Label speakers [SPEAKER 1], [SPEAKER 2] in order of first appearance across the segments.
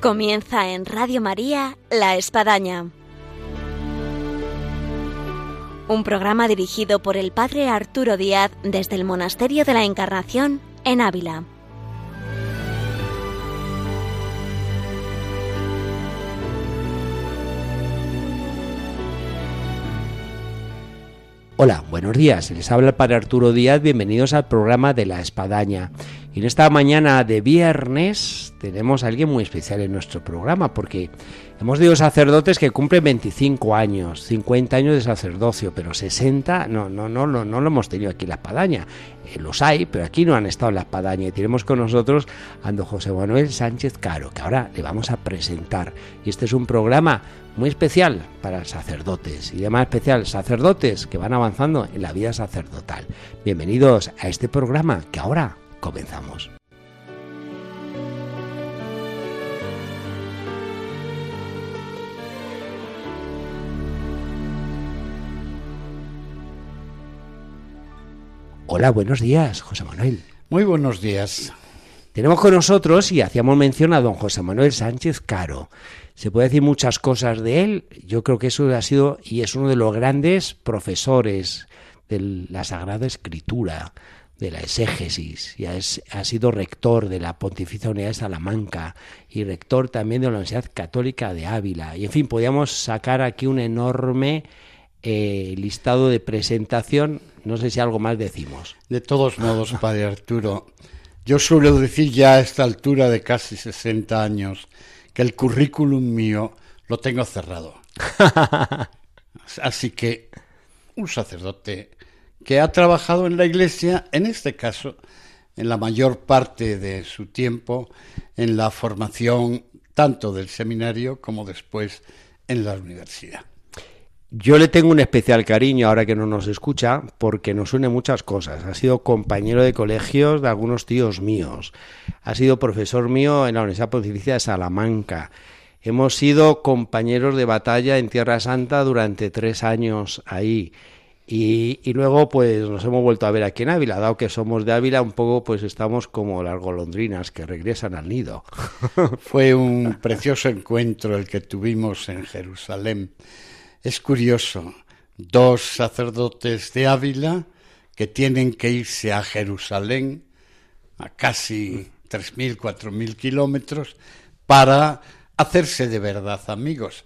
[SPEAKER 1] Comienza en Radio María La Espadaña. Un programa dirigido por el Padre Arturo Díaz desde el Monasterio de la Encarnación en Ávila.
[SPEAKER 2] Hola, buenos días. Les habla el Padre Arturo Díaz. Bienvenidos al programa de La Espadaña. Y en esta mañana de viernes tenemos a alguien muy especial en nuestro programa porque hemos tenido sacerdotes que cumplen 25 años, 50 años de sacerdocio, pero 60 no, no, no, no, no lo hemos tenido aquí en la espadaña. Eh, los hay, pero aquí no han estado en la espadaña. Y tenemos con nosotros a don José Manuel Sánchez Caro, que ahora le vamos a presentar. Y este es un programa muy especial para sacerdotes y de más especial sacerdotes que van avanzando en la vida sacerdotal. Bienvenidos a este programa que ahora Comenzamos. Hola, buenos días, José Manuel.
[SPEAKER 3] Muy buenos días.
[SPEAKER 2] Tenemos con nosotros, y hacíamos mención a don José Manuel Sánchez Caro. Se puede decir muchas cosas de él. Yo creo que eso ha sido y es uno de los grandes profesores de la Sagrada Escritura, de la exégesis y ha, sido rector de la Pontificia Unidad de Salamanca y rector también de la Universidad Católica de Ávila. Y en fin, podíamos sacar aquí un enorme eh, listado de presentación. No sé si algo más decimos.
[SPEAKER 3] De todos modos, Padre Arturo, yo suelo decir ya a esta altura de casi 60 años que el currículum mío lo tengo cerrado. Así que un sacerdote que ha trabajado en la Iglesia, en este caso, en la mayor parte de su tiempo, en la formación tanto del seminario como después en la universidad.
[SPEAKER 2] Yo le tengo un especial cariño ahora que no nos escucha porque nos une muchas cosas. Ha sido compañero de colegios de algunos tíos míos. Ha sido profesor mío en la Universidad Pontificia de Salamanca. Hemos sido compañeros de batalla en Tierra Santa durante tres años ahí. Y, luego pues nos hemos vuelto a ver aquí en Ávila, dado que somos de Ávila, un poco pues estamos como las golondrinas que regresan al nido.
[SPEAKER 3] Fue un precioso encuentro el que tuvimos en Jerusalén. Es curioso, dos sacerdotes de Ávila que tienen que irse a Jerusalén, a casi 3.000, 4.000 kilómetros, para hacerse de verdad amigos.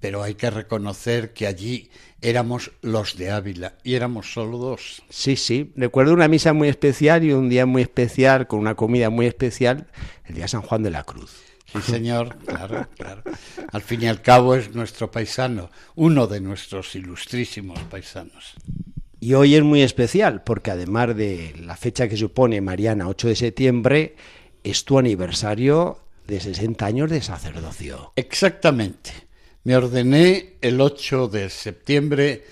[SPEAKER 3] Pero hay que reconocer que allí éramos los de Ávila y éramos solo dos.
[SPEAKER 2] Sí, sí. Recuerdo una misa muy especial y un día muy especial, con una comida muy especial, el día San Juan de la Cruz.
[SPEAKER 3] Sí, señor, claro, claro. Al fin y al cabo es nuestro paisano, uno de nuestros ilustrísimos paisanos.
[SPEAKER 2] Y hoy es muy especial porque además de la fecha que supone Mariana, 8 de septiembre, es tu aniversario de 60 años de sacerdocio.
[SPEAKER 3] Exactamente. Me ordené el 8 de septiembre,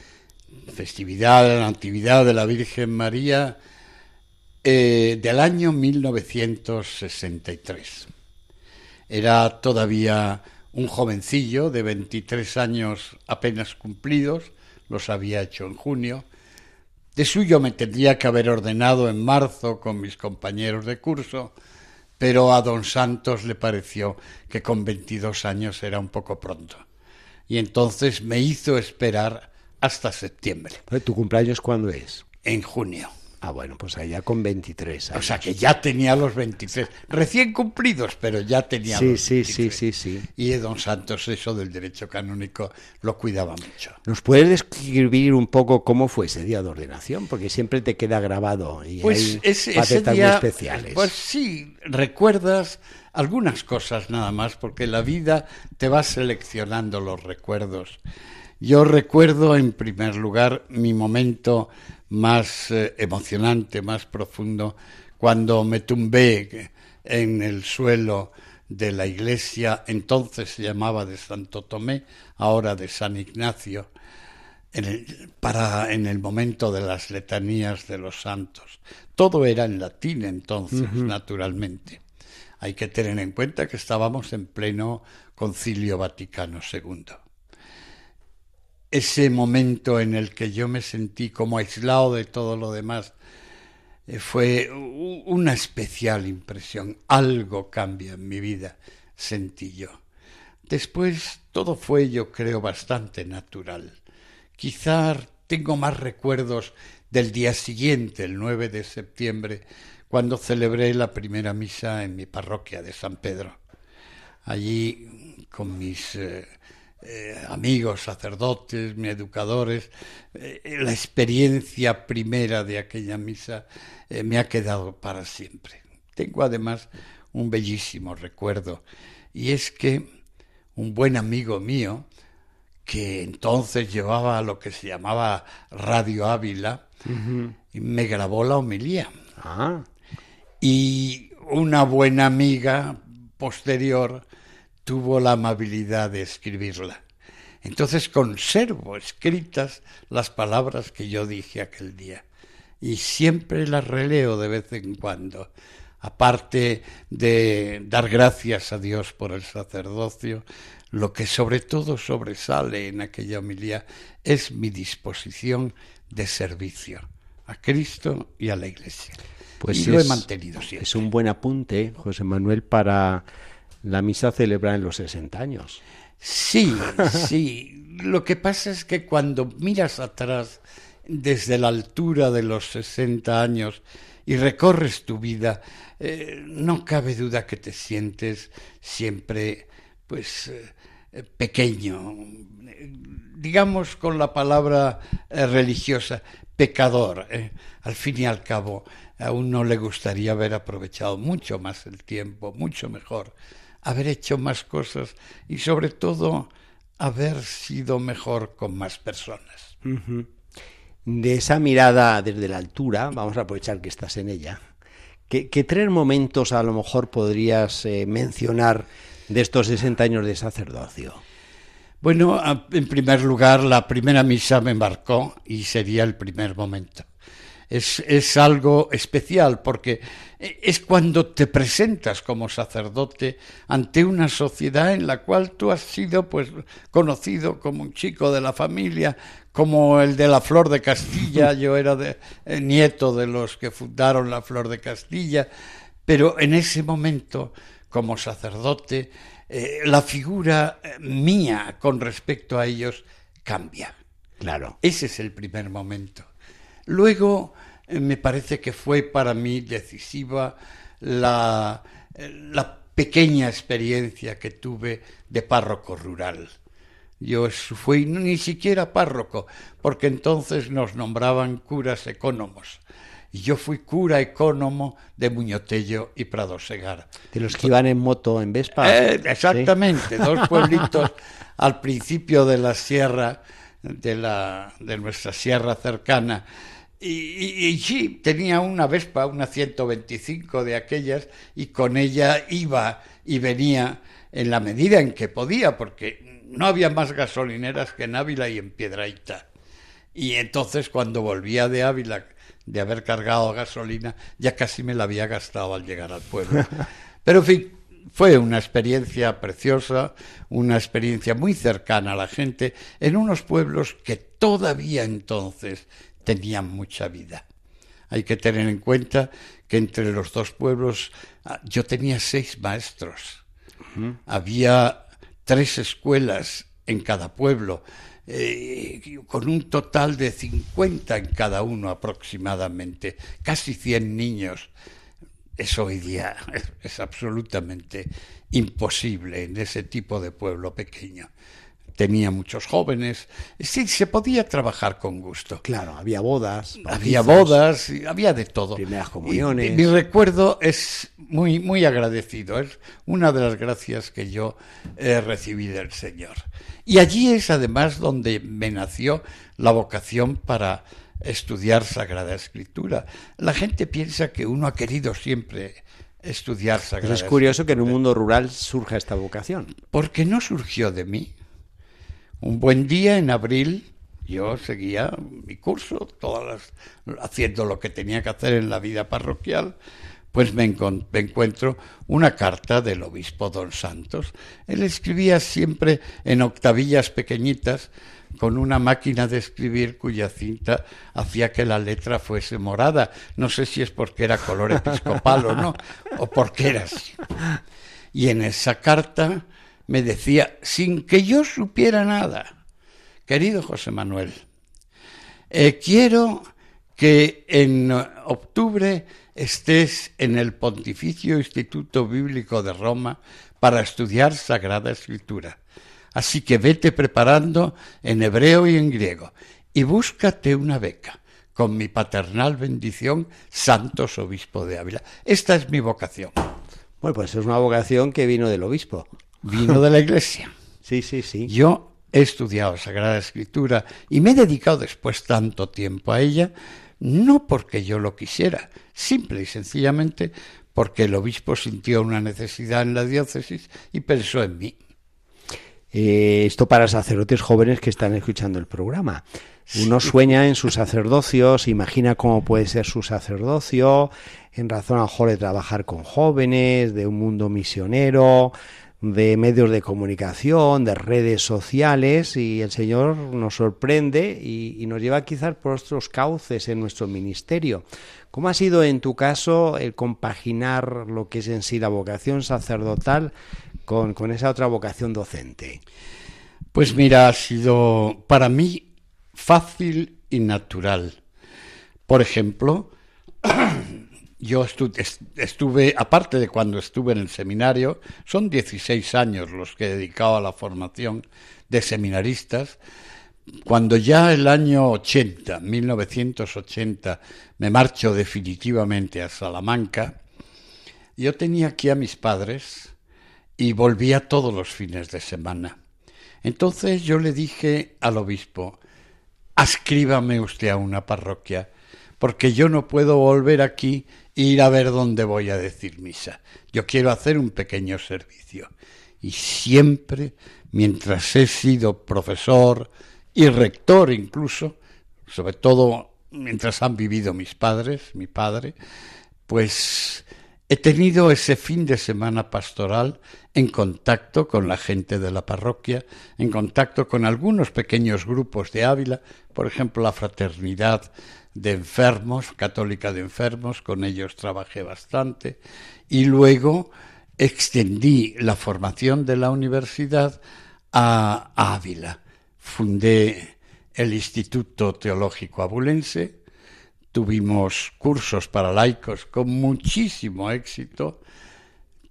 [SPEAKER 3] festividad de la Natividad de la Virgen María, eh, del año 1963. Era todavía un jovencillo de 23 años apenas cumplidos, los había hecho en junio. De suyo me tendría que haber ordenado en marzo con mis compañeros de curso, pero a don Santos le pareció que con 22 años era un poco pronto y entonces me hizo esperar hasta septiembre.
[SPEAKER 2] ¿Tu cumpleaños cuándo es?
[SPEAKER 3] En junio.
[SPEAKER 2] Ah, bueno, pues allá con 23
[SPEAKER 3] años. O sea que ya tenía los 23, recién cumplidos, pero ya tenía
[SPEAKER 2] sí,
[SPEAKER 3] los
[SPEAKER 2] Sí, sí, sí, sí.
[SPEAKER 3] Y don Santos eso del derecho canónico lo cuidaba mucho.
[SPEAKER 2] ¿Nos puedes describir un poco cómo fue ese día de ordenación? Porque siempre te queda grabado y
[SPEAKER 3] pues
[SPEAKER 2] hay
[SPEAKER 3] ese, muy especiales. Pues sí, recuerdas algunas cosas nada más, porque la vida te va seleccionando los recuerdos. Yo recuerdo en primer lugar mi momento más eh, emocionante, más profundo, cuando me tumbé en el suelo de la iglesia, entonces se llamaba de Santo Tomé, ahora de San Ignacio, en el, para en el momento de las letanías de los santos. Todo era en latín entonces, naturalmente. Hay que tener en cuenta que estábamos en pleno Concilio Vaticano II ese momento en el que yo me sentí como aislado de todo lo demás eh, fue una especial impresión. Algo cambia en mi vida. sentí yo. Después todo fue, yo creo, bastante natural. Quizá tengo más recuerdos del día siguiente, el 9 de septiembre, cuando celebré la primera misa en mi parroquia de San Pedro. Allí, con mis eh, eh, amigos sacerdotes, mis educadores, eh, la experiencia primera de aquella misa me ha quedado para siempre. Tengo además un bellísimo recuerdo, y es que un buen amigo mío, que entonces llevaba lo que se llamaba Radio Ávila, y me grabó la homilía. Ah. Y una buena amiga posterior tuvo la amabilidad de escribirla. Entonces conservo escritas las palabras que yo dije aquel día y siempre las releo de vez en cuando. Aparte de dar gracias a Dios por el sacerdocio, lo que sobre todo sobresale en aquella homilía es mi disposición de servicio a Cristo y a la Iglesia. Pues y lo he mantenido siempre.
[SPEAKER 2] Es un buen apunte, José Manuel, para la misa celebrada en los 60 años.
[SPEAKER 3] Sí, sí. Lo que pasa es que cuando miras atrás desde la altura de los 60 años y recorres tu vida, eh, no cabe duda que te sientes siempre, pues, eh, pequeño, digamos con la palabra eh, religiosa, pecador. Al fin y al cabo, a uno le gustaría haber aprovechado mucho más el tiempo, mucho mejor, haber hecho más cosas y sobre todo haber sido mejor con más personas.
[SPEAKER 2] De esa mirada desde la altura, vamos a aprovechar que estás en ella, ¿qué, tres momentos a lo mejor podrías eh, mencionar de estos 60 años de sacerdocio?
[SPEAKER 3] Bueno, en primer lugar, la primera misa me marcó y sería el primer momento. Es, es algo especial porque es cuando te presentas como sacerdote ante una sociedad en la cual tú has sido pues conocido como un chico de la familia, como el de la Flor de Castilla, yo era de, eh, nieto de los que fundaron la Flor de Castilla, pero en ese momento como sacerdote eh, la figura eh, mía con respecto a ellos cambia. Claro. Ese es el primer momento. Luego, eh, me parece que fue para mí decisiva la, la pequeña experiencia que tuve de párroco rural. Yo fui ni siquiera párroco, porque entonces nos nombraban curas ecónomos. Y yo fui cura ecónomo de Muñotello y Prado Segar.
[SPEAKER 2] De los que iban en moto en Vespa.
[SPEAKER 3] Eh, exactamente, dos pueblitos al principio de la sierra, de, la, de nuestra sierra cercana. Y, sí, tenía una Vespa, una 125 de aquellas, y con ella iba y venía en la medida en que podía, porque no había más gasolineras que en Ávila y en Piedraita. Y entonces cuando volvía de Ávila de haber cargado gasolina, ya casi me la había gastado al llegar al pueblo. Pero en fin, fue una experiencia preciosa, una experiencia muy cercana a la gente, en unos pueblos que todavía entonces tenían mucha vida. Hay que tener en cuenta que entre los dos pueblos ah, yo tenía seis maestros. Había tres escuelas en cada pueblo, eh, con un total de 50 en cada uno aproximadamente, casi 100 niños. Eso hoy día es absolutamente imposible en ese tipo de pueblo pequeño tenía muchos jóvenes. Sí, se podía trabajar con gusto.
[SPEAKER 2] Claro, había bodas.
[SPEAKER 3] Había bodas, había de todo.
[SPEAKER 2] Primeras comuniones.
[SPEAKER 3] mi recuerdo es muy, muy agradecido. Es una de las gracias que yo he recibido del Señor. Y allí es además donde me nació la vocación para estudiar Sagrada Escritura. La gente piensa que uno ha querido siempre estudiar Sagrada
[SPEAKER 2] Pero es curioso que en un mundo rural surja esta vocación.
[SPEAKER 3] Porque no surgió de mí. Un buen día en abril yo seguía mi curso, todas haciendo lo que tenía que hacer en la vida parroquial, pues me, me, encuentro una carta del obispo don Santos. Él escribía siempre en octavillas pequeñitas con una máquina de escribir cuya cinta hacía que la letra fuese morada. No sé si es porque era color episcopal o no, o porque era así. Y en esa carta me decía, sin que yo supiera nada, querido José Manuel, eh, quiero que en octubre estés en el Pontificio Instituto Bíblico de Roma para estudiar Sagrada Escritura. Así que vete preparando en hebreo y en griego y búscate una beca con mi paternal bendición, Santos Obispo de Ávila. Esta es mi vocación.
[SPEAKER 2] Bueno, pues es una vocación que vino del obispo.
[SPEAKER 3] Vino de la iglesia.
[SPEAKER 2] sí, sí, sí.
[SPEAKER 3] Yo he estudiado Sagrada Escritura y me he dedicado después tanto tiempo a ella, no porque yo lo quisiera, simple y sencillamente porque el obispo sintió una necesidad en la diócesis y pensó en mí.
[SPEAKER 2] Eh, esto para sacerdotes jóvenes que están escuchando el programa. Uno sueña en su sacerdocio, se imagina cómo puede ser su sacerdocio, en razón a mejor de trabajar con jóvenes, de un mundo misionero, de medios de comunicación, de redes sociales, y el Señor nos sorprende y, nos lleva quizás por otros cauces en nuestro ministerio. ¿Cómo ha sido en tu caso el compaginar lo que es en sí la vocación sacerdotal con, con esa otra vocación docente?
[SPEAKER 3] Pues mira, ha sido para mí fácil y natural. Por ejemplo, yo estuve, aparte de cuando estuve en el seminario, son 16 años los que he dedicado a la formación de seminaristas. Cuando ya el año 80, 1980, me marcho definitivamente a Salamanca, yo tenía aquí a mis padres y volvía todos los fines de semana. Entonces yo le dije al obispo, ascríbame usted a una parroquia, porque yo no puedo volver aquí ir a ver dónde voy a decir misa. Yo quiero hacer un pequeño servicio. Y siempre, mientras he sido profesor y rector incluso, sobre todo mientras han vivido mis padres, mi padre, pues he tenido ese fin de semana pastoral en contacto con la gente de la parroquia, en contacto con algunos pequeños grupos de Ávila, por ejemplo la fraternidad de enfermos, católica de enfermos, con ellos trabajé bastante, y luego extendí la formación de la universidad a Ávila. Fundé el Instituto Teológico Abulense, tuvimos cursos para laicos con muchísimo éxito,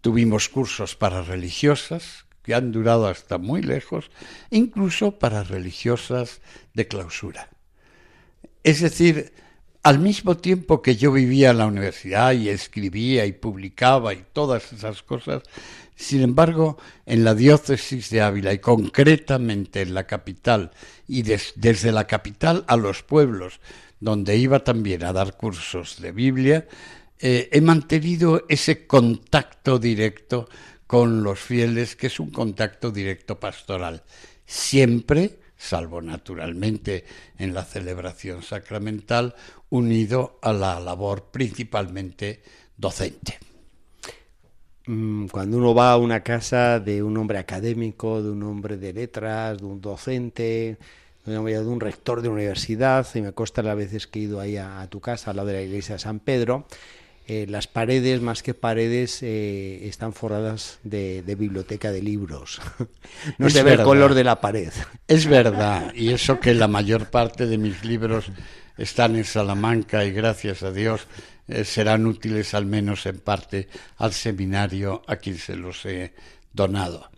[SPEAKER 3] tuvimos cursos para religiosas que han durado hasta muy lejos, incluso para religiosas de clausura. Es decir, al mismo tiempo que yo vivía en la universidad y escribía y publicaba y todas esas cosas, sin embargo, en la diócesis de Ávila y concretamente en la capital y desde la capital a los pueblos, donde iba también a dar cursos de Biblia, eh, he mantenido ese contacto directo con los fieles, que es un contacto directo pastoral, siempre salvo naturalmente en la celebración sacramental, unido a la labor principalmente docente.
[SPEAKER 2] Mm, cuando uno va a una casa de un hombre académico, de un hombre de letras, de un docente, de un rector de universidad, y me consta las veces que he ido ahí a, tu casa, al lado de la iglesia de San Pedro, eh, las paredes, más que paredes, eh, están forradas de, biblioteca de libros. no se ve el color de la pared.
[SPEAKER 3] Es verdad, y eso que la mayor parte de mis libros están en Salamanca y gracias a Dios eh, serán útiles al menos en parte al seminario a quien se los he donado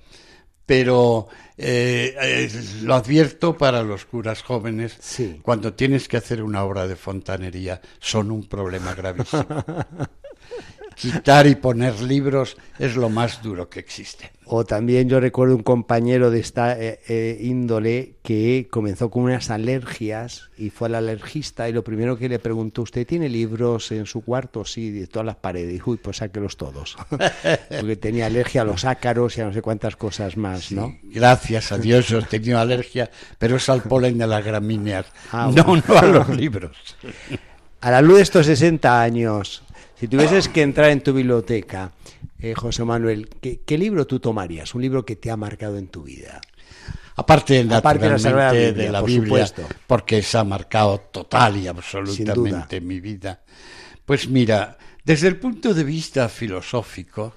[SPEAKER 3] pero eh, eh, lo advierto para los curas jóvenes, cuando tienes que hacer una obra de fontanería, son un problema gravísimo. quitar y poner libros es lo más duro que existe.
[SPEAKER 2] O también yo recuerdo un compañero de esta eh, eh, índole que comenzó con unas alergias y fue al alergista y lo primero que le preguntó, ¿usted tiene libros en su cuarto? Sí, de todas las paredes. Y, uy, pues sáquelos todos. Porque tenía alergia a los ácaros y a no sé cuántas cosas más, ¿no?
[SPEAKER 3] Gracias a Dios he tenido alergia, pero es al polen de las gramíneas, ah, no, no a los libros.
[SPEAKER 2] A la luz de estos 60 años, si tuvieses que entrar en tu biblioteca, eh, José Manuel, ¿qué, libro tú tomarías? Un libro que te ha marcado en tu vida.
[SPEAKER 3] Aparte, naturalmente, de la Biblia, porque se ha marcado total y absolutamente mi vida. Pues mira, desde el punto de vista filosófico,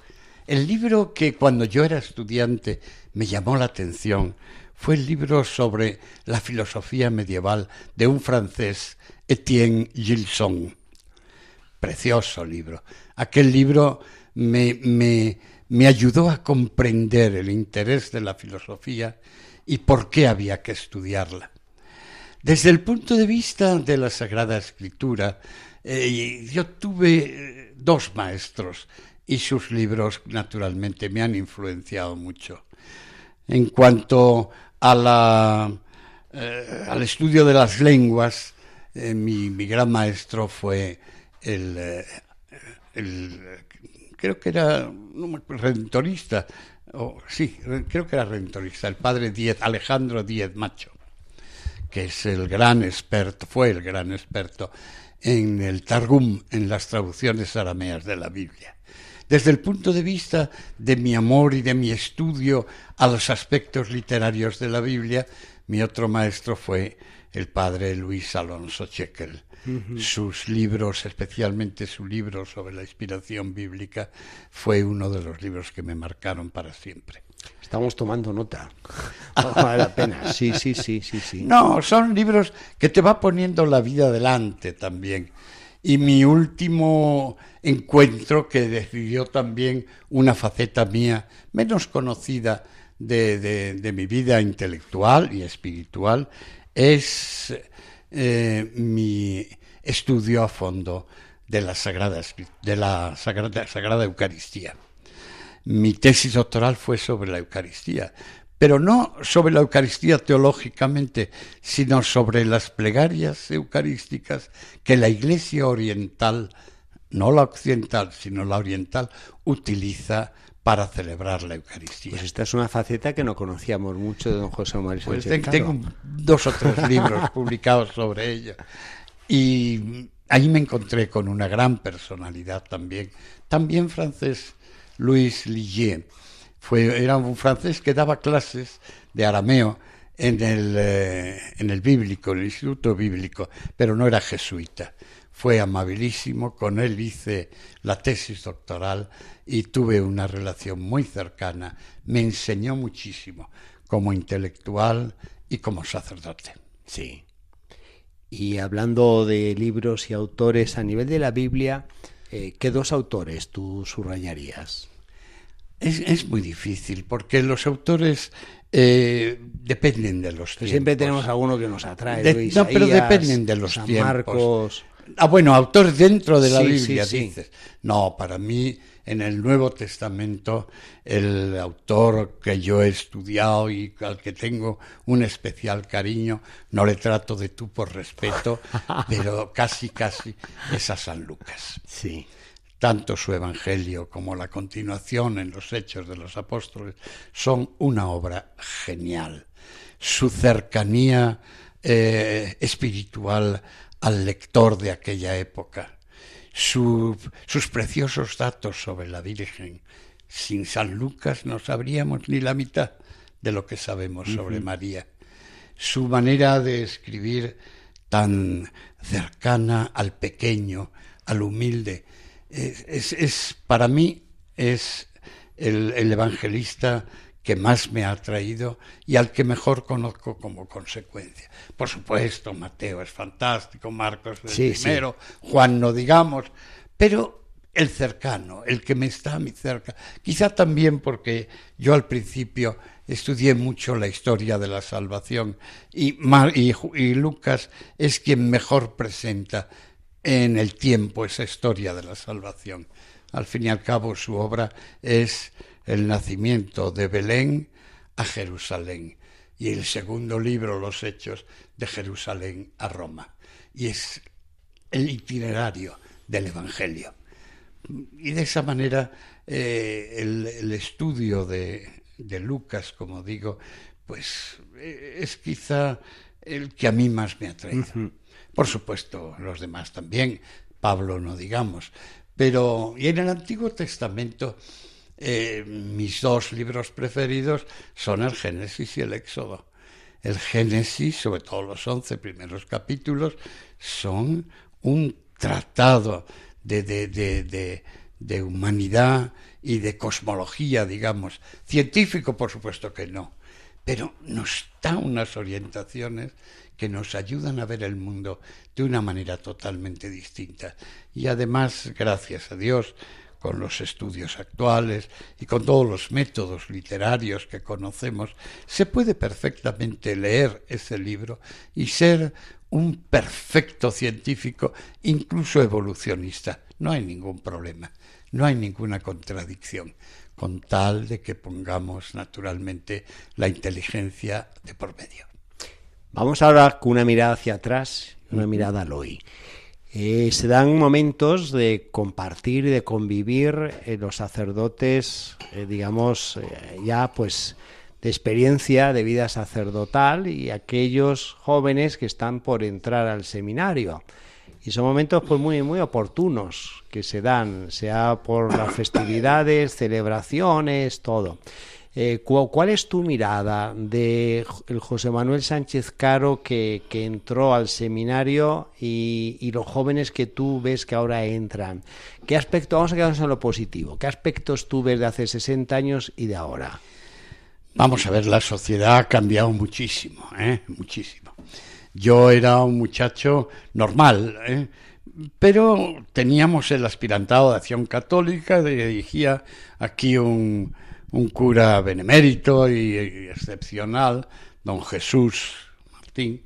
[SPEAKER 3] El libro que cuando yo era estudiante me llamó la atención fue el libro sobre la filosofía medieval de un francés, Etienne Gilson. Precioso libro. Aquel libro me, me, me ayudó a comprender el interés de la filosofía y por qué había que estudiarla. Desde el punto de vista de la Sagrada Escritura, eh, yo tuve eh, dos maestros y sus libros naturalmente me han influenciado mucho. En cuanto a la, eh, al estudio de las lenguas, mi, mi, gran maestro fue el, el creo que era redentorista, o, sí, creo que era redentorista, el padre Diez, Alejandro Díez Macho, que es el gran experto, fue el gran experto en el Targum, en las traducciones arameas de la Biblia. Desde el punto de vista de mi amor y de mi estudio a los aspectos literarios de la Biblia, mi otro maestro fue el padre Luis Alonso Chequel. Sus libros, especialmente su libro sobre la inspiración bíblica, fue uno de los libros que me marcaron para siempre.
[SPEAKER 2] Estamos tomando nota. vale la pena. Sí, sí, sí, sí, sí.
[SPEAKER 3] No, son libros que te va poniendo la vida adelante también. Y mi último encuentro, que decidió también una faceta mía menos conocida de, de, mi vida intelectual y espiritual, es eh, mi estudio a fondo de la Sagrada, de la Sagrada, Sagrada Eucaristía. Mi tesis doctoral fue sobre la Eucaristía, pero no sobre la Eucaristía teológicamente, sino sobre las plegarias eucarísticas que la Iglesia oriental, no la occidental, sino la oriental, utiliza para celebrar la Eucaristía.
[SPEAKER 2] Pues esta es una faceta que no conocíamos mucho de don José María pues
[SPEAKER 3] Tengo dos o tres libros publicados sobre ello. Y ahí me encontré con una gran personalidad también, también francés, Louis Ligier. Fue, era un francés que daba clases de arameo en el, eh, en el bíblico, en el instituto bíblico, pero no era jesuita. Fue amabilísimo, con él hice la tesis doctoral y tuve una relación muy cercana. Me enseñó muchísimo como intelectual y como sacerdote.
[SPEAKER 2] Sí. Y hablando de libros y autores a nivel de la Biblia, eh, ¿qué dos autores tú subrayarías?
[SPEAKER 3] Es, muy difícil porque los autores eh, dependen de los tiempos.
[SPEAKER 2] Siempre tenemos alguno que nos atrae.
[SPEAKER 3] no, pero dependen de los tiempos.
[SPEAKER 2] Marcos.
[SPEAKER 3] Ah, bueno, autores dentro de la Biblia, dices. No, para mí en el Nuevo Testamento el autor que yo he estudiado y al que tengo un especial cariño, no le trato de tú por respeto, pero casi, casi es a San Lucas.
[SPEAKER 2] Sí.
[SPEAKER 3] Tanto su Evangelio como la continuación en los Hechos de los Apóstoles son una obra genial. Su cercanía eh, espiritual al lector de aquella época sus preciosos datos sobre la Virgen. Sin San Lucas no sabríamos ni la mitad de lo que sabemos sobre María. Su manera de escribir tan cercana al pequeño, al humilde, es, para mí es el, el evangelista que más me ha atraído y al que mejor conozco como consecuencia. Por supuesto, Mateo es fantástico, Marcos es primero, Juan no digamos, pero el cercano, el que me está a mi cerca, quizá también porque yo al principio estudié mucho la historia de la salvación y, y Lucas es quien mejor presenta en el tiempo esa historia de la salvación. Al fin y al cabo su obra es el nacimiento de Belén a Jerusalén y el segundo libro, Los Hechos, de Jerusalén a Roma. Y es el itinerario del Evangelio. Y de esa manera eh, el, estudio de, Lucas, como digo, pues eh, es quizá el que a mí más me ha traído. Por supuesto, los demás también, Pablo no digamos, pero y en el Antiguo Testamento eh, mis dos libros preferidos son el Génesis y el Éxodo. El Génesis, sobre todo los once primeros capítulos, son un tratado de, de humanidad y de cosmología, digamos. Científico, por supuesto que no, pero nos da unas orientaciones que nos ayudan a ver el mundo de una manera totalmente distinta. Y además, gracias a Dios, con los estudios actuales y con todos los métodos literarios que conocemos, se puede perfectamente leer ese libro y ser un perfecto científico, incluso evolucionista. No hay ningún problema, no hay ninguna contradicción, con tal de que pongamos naturalmente la inteligencia de por medio.
[SPEAKER 2] Vamos ahora con una mirada hacia atrás, una mirada al hoy. Eh, se dan momentos de compartir y de convivir eh, los sacerdotes, eh, digamos, ya pues de experiencia de vida sacerdotal y aquellos jóvenes que están por entrar al seminario. Y son momentos pues muy muy oportunos que se dan, sea por las festividades, celebraciones, todo. Eh, ¿Cuál es tu mirada de el José Manuel Sánchez Caro que, entró al seminario y, los jóvenes que tú ves que ahora entran? ¿Qué aspecto, vamos a quedarnos en lo positivo, qué aspectos tú ves de hace 60 años y de ahora?
[SPEAKER 3] Vamos a ver, la sociedad ha cambiado muchísimo, ¿eh? muchísimo. Yo era un muchacho normal, ¿eh? pero teníamos el aspirantado de acción católica, dirigía aquí un, un cura benemérito y, excepcional, don Jesús Martín,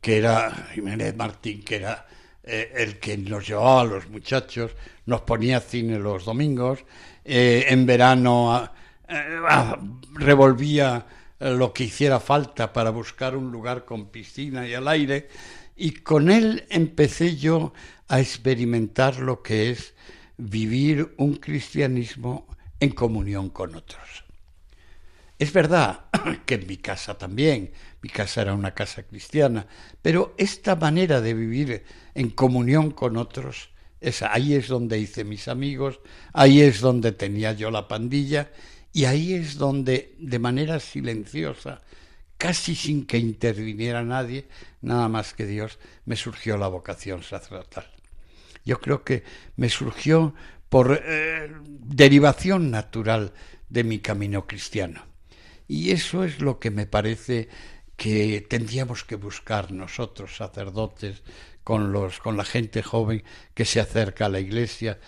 [SPEAKER 3] que era Jiménez Martín, que era eh, el que nos llevaba a los muchachos, nos ponía cine los domingos, eh, en verano eh, ah, revolvía lo que hiciera falta para buscar un lugar con piscina y al aire, y con él empecé yo a experimentar lo que es vivir un cristianismo en comunión con otros. Es verdad que en mi casa también, mi casa era una casa cristiana, pero esta manera de vivir en comunión con otros, es, ahí es donde hice mis amigos, ahí es donde tenía yo la pandilla y ahí es donde de manera silenciosa, casi sin que interviniera nadie, nada más que Dios, me surgió la vocación sacerdotal. Yo creo que me surgió por eh, derivación natural de mi camino cristiano. Y eso es lo que me parece que tendríamos que buscar nosotros, sacerdotes, con, los, con la gente joven que se acerca a la iglesia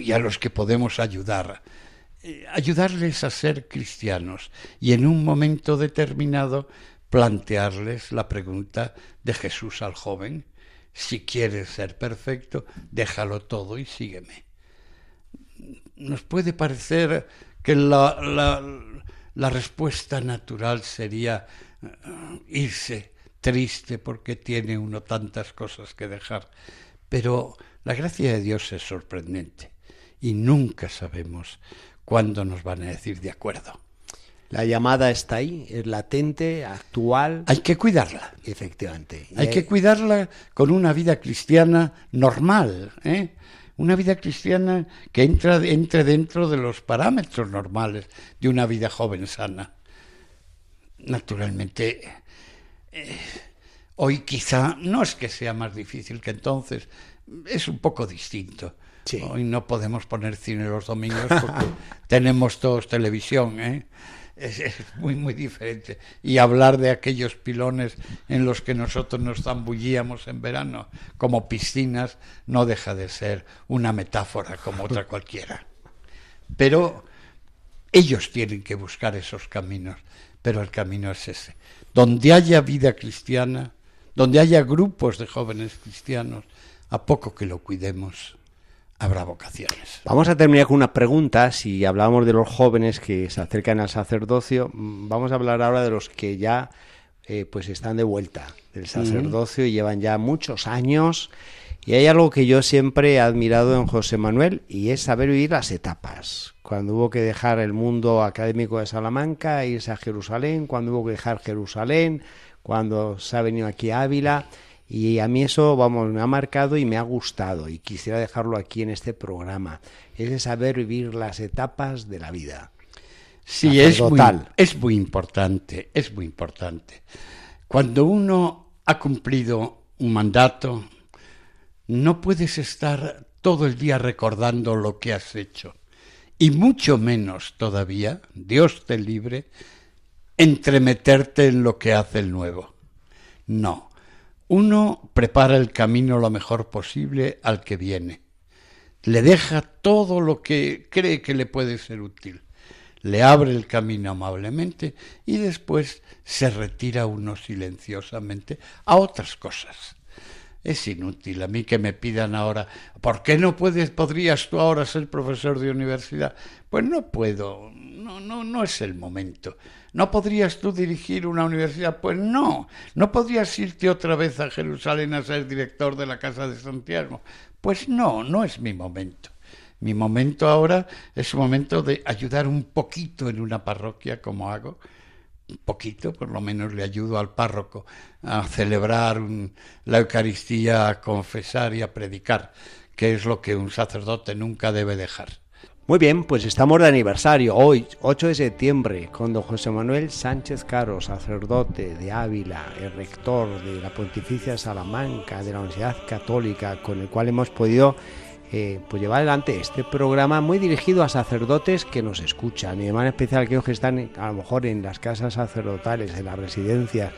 [SPEAKER 3] y a los que podemos ayudar. Eh, ayudarles a ser cristianos y en un momento determinado plantearles la pregunta de Jesús al joven, si quieres ser perfecto, déjalo todo y sígueme nos puede parecer que la, la, respuesta natural sería eh, irse triste porque tiene uno tantas cosas que dejar. Pero la gracia de Dios es sorprendente y nunca sabemos cuándo nos van a decir de acuerdo.
[SPEAKER 2] La llamada está ahí, es latente, actual.
[SPEAKER 3] Hay que cuidarla.
[SPEAKER 2] Efectivamente.
[SPEAKER 3] Hay, hay que cuidarla con una vida cristiana normal. ¿eh? Una vida cristiana que entra, entre dentro de los parámetros normales de una vida joven sana. Naturalmente, eh, hoy quizá no es que sea más difícil que entonces, es un poco distinto. Hoy no podemos poner cine los domingos porque tenemos todos televisión, ¿eh? Es, muy, muy diferente. Y hablar de aquellos pilones en los que nosotros nos zambullíamos en verano como piscinas no deja de ser una metáfora como otra cualquiera. Pero ellos tienen que buscar esos caminos, pero el camino es ese. Donde haya vida cristiana, donde haya grupos de jóvenes cristianos, a poco que lo cuidemos, habrá vocaciones.
[SPEAKER 2] Vamos a terminar con una pregunta. Si hablábamos de los jóvenes que se acercan al sacerdocio, mm, vamos a hablar ahora de los que ya eh, pues están de vuelta del sacerdocio y llevan ya muchos años. Y hay algo que yo siempre he admirado en José Manuel y es saber vivir las etapas. Cuando hubo que dejar el mundo académico de Salamanca, irse a Jerusalén, cuando hubo que dejar Jerusalén, cuando se ha venido aquí a Ávila. Y a mí eso, vamos, me ha marcado y me ha gustado y quisiera dejarlo aquí en este programa. Es saber vivir las etapas de la vida.
[SPEAKER 3] Sí, es muy, es muy importante, es muy importante. Cuando uno ha cumplido un mandato, no puedes estar todo el día recordando lo que has hecho. Y mucho menos todavía, Dios te libre, entremeterte en lo que hace el nuevo. No. Uno prepara el camino lo mejor posible al que viene. Le deja todo lo que cree que le puede ser útil. Le abre el camino amablemente y después se retira uno silenciosamente a otras cosas. Es inútil a mí que me pidan ahora, ¿por qué no puedes, podrías tú ahora ser profesor de universidad? Pues no puedo, no, no, no es el momento. ¿No podrías tú dirigir una universidad? Pues no. ¿No podrías irte otra vez a Jerusalén a ser director de la Casa de Santiago? Pues no, no es mi momento. Mi momento ahora es un momento de ayudar un poquito en una parroquia como hago un poquito, por lo menos le ayudo al párroco a celebrar la Eucaristía, a confesar y a predicar, que es lo que un sacerdote nunca debe dejar.
[SPEAKER 2] Muy bien, pues estamos de aniversario hoy, 8 de septiembre, con don José Manuel Sánchez Caro, sacerdote de Ávila, el rector de la Pontificia Salamanca, de la Universidad Católica, con el cual hemos podido eh, pues llevar adelante este programa muy dirigido a sacerdotes que nos escuchan y de manera especial aquellos que están a lo mejor en las casas sacerdotales, en las residencias,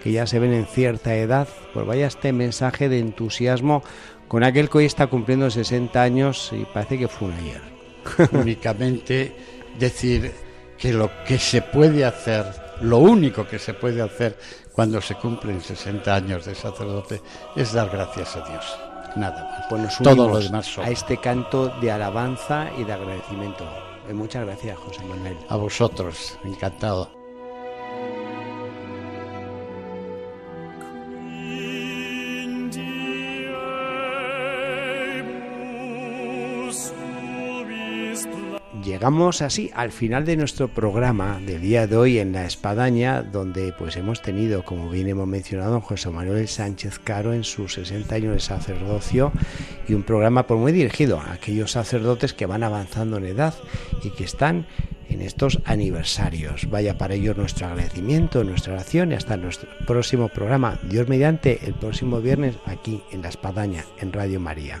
[SPEAKER 2] que ya se ven en cierta edad, pues vaya este mensaje de entusiasmo con aquel que hoy está cumpliendo 60 años y parece que fue un ayer.
[SPEAKER 3] Únicamente decir que lo que se puede hacer, lo único que se puede hacer cuando se cumplen 60 años de sacerdote es dar gracias a Dios nada más.
[SPEAKER 2] Pues nos Todo lo demás a este canto de alabanza y de agradecimiento. Eh, muchas gracias, José Manuel.
[SPEAKER 3] A vosotros, encantado.
[SPEAKER 2] Llegamos así al final de nuestro programa del día de hoy en La Espadaña, donde pues hemos tenido, como bien hemos mencionado, José Manuel Sánchez Caro en sus 60 años de sacerdocio y un programa pues, muy dirigido a aquellos sacerdotes que van avanzando en edad y que están en estos aniversarios. Vaya para ellos nuestro agradecimiento, nuestra oración y hasta nuestro próximo programa, Dios mediante, el próximo viernes aquí en La Espadaña, en Radio María.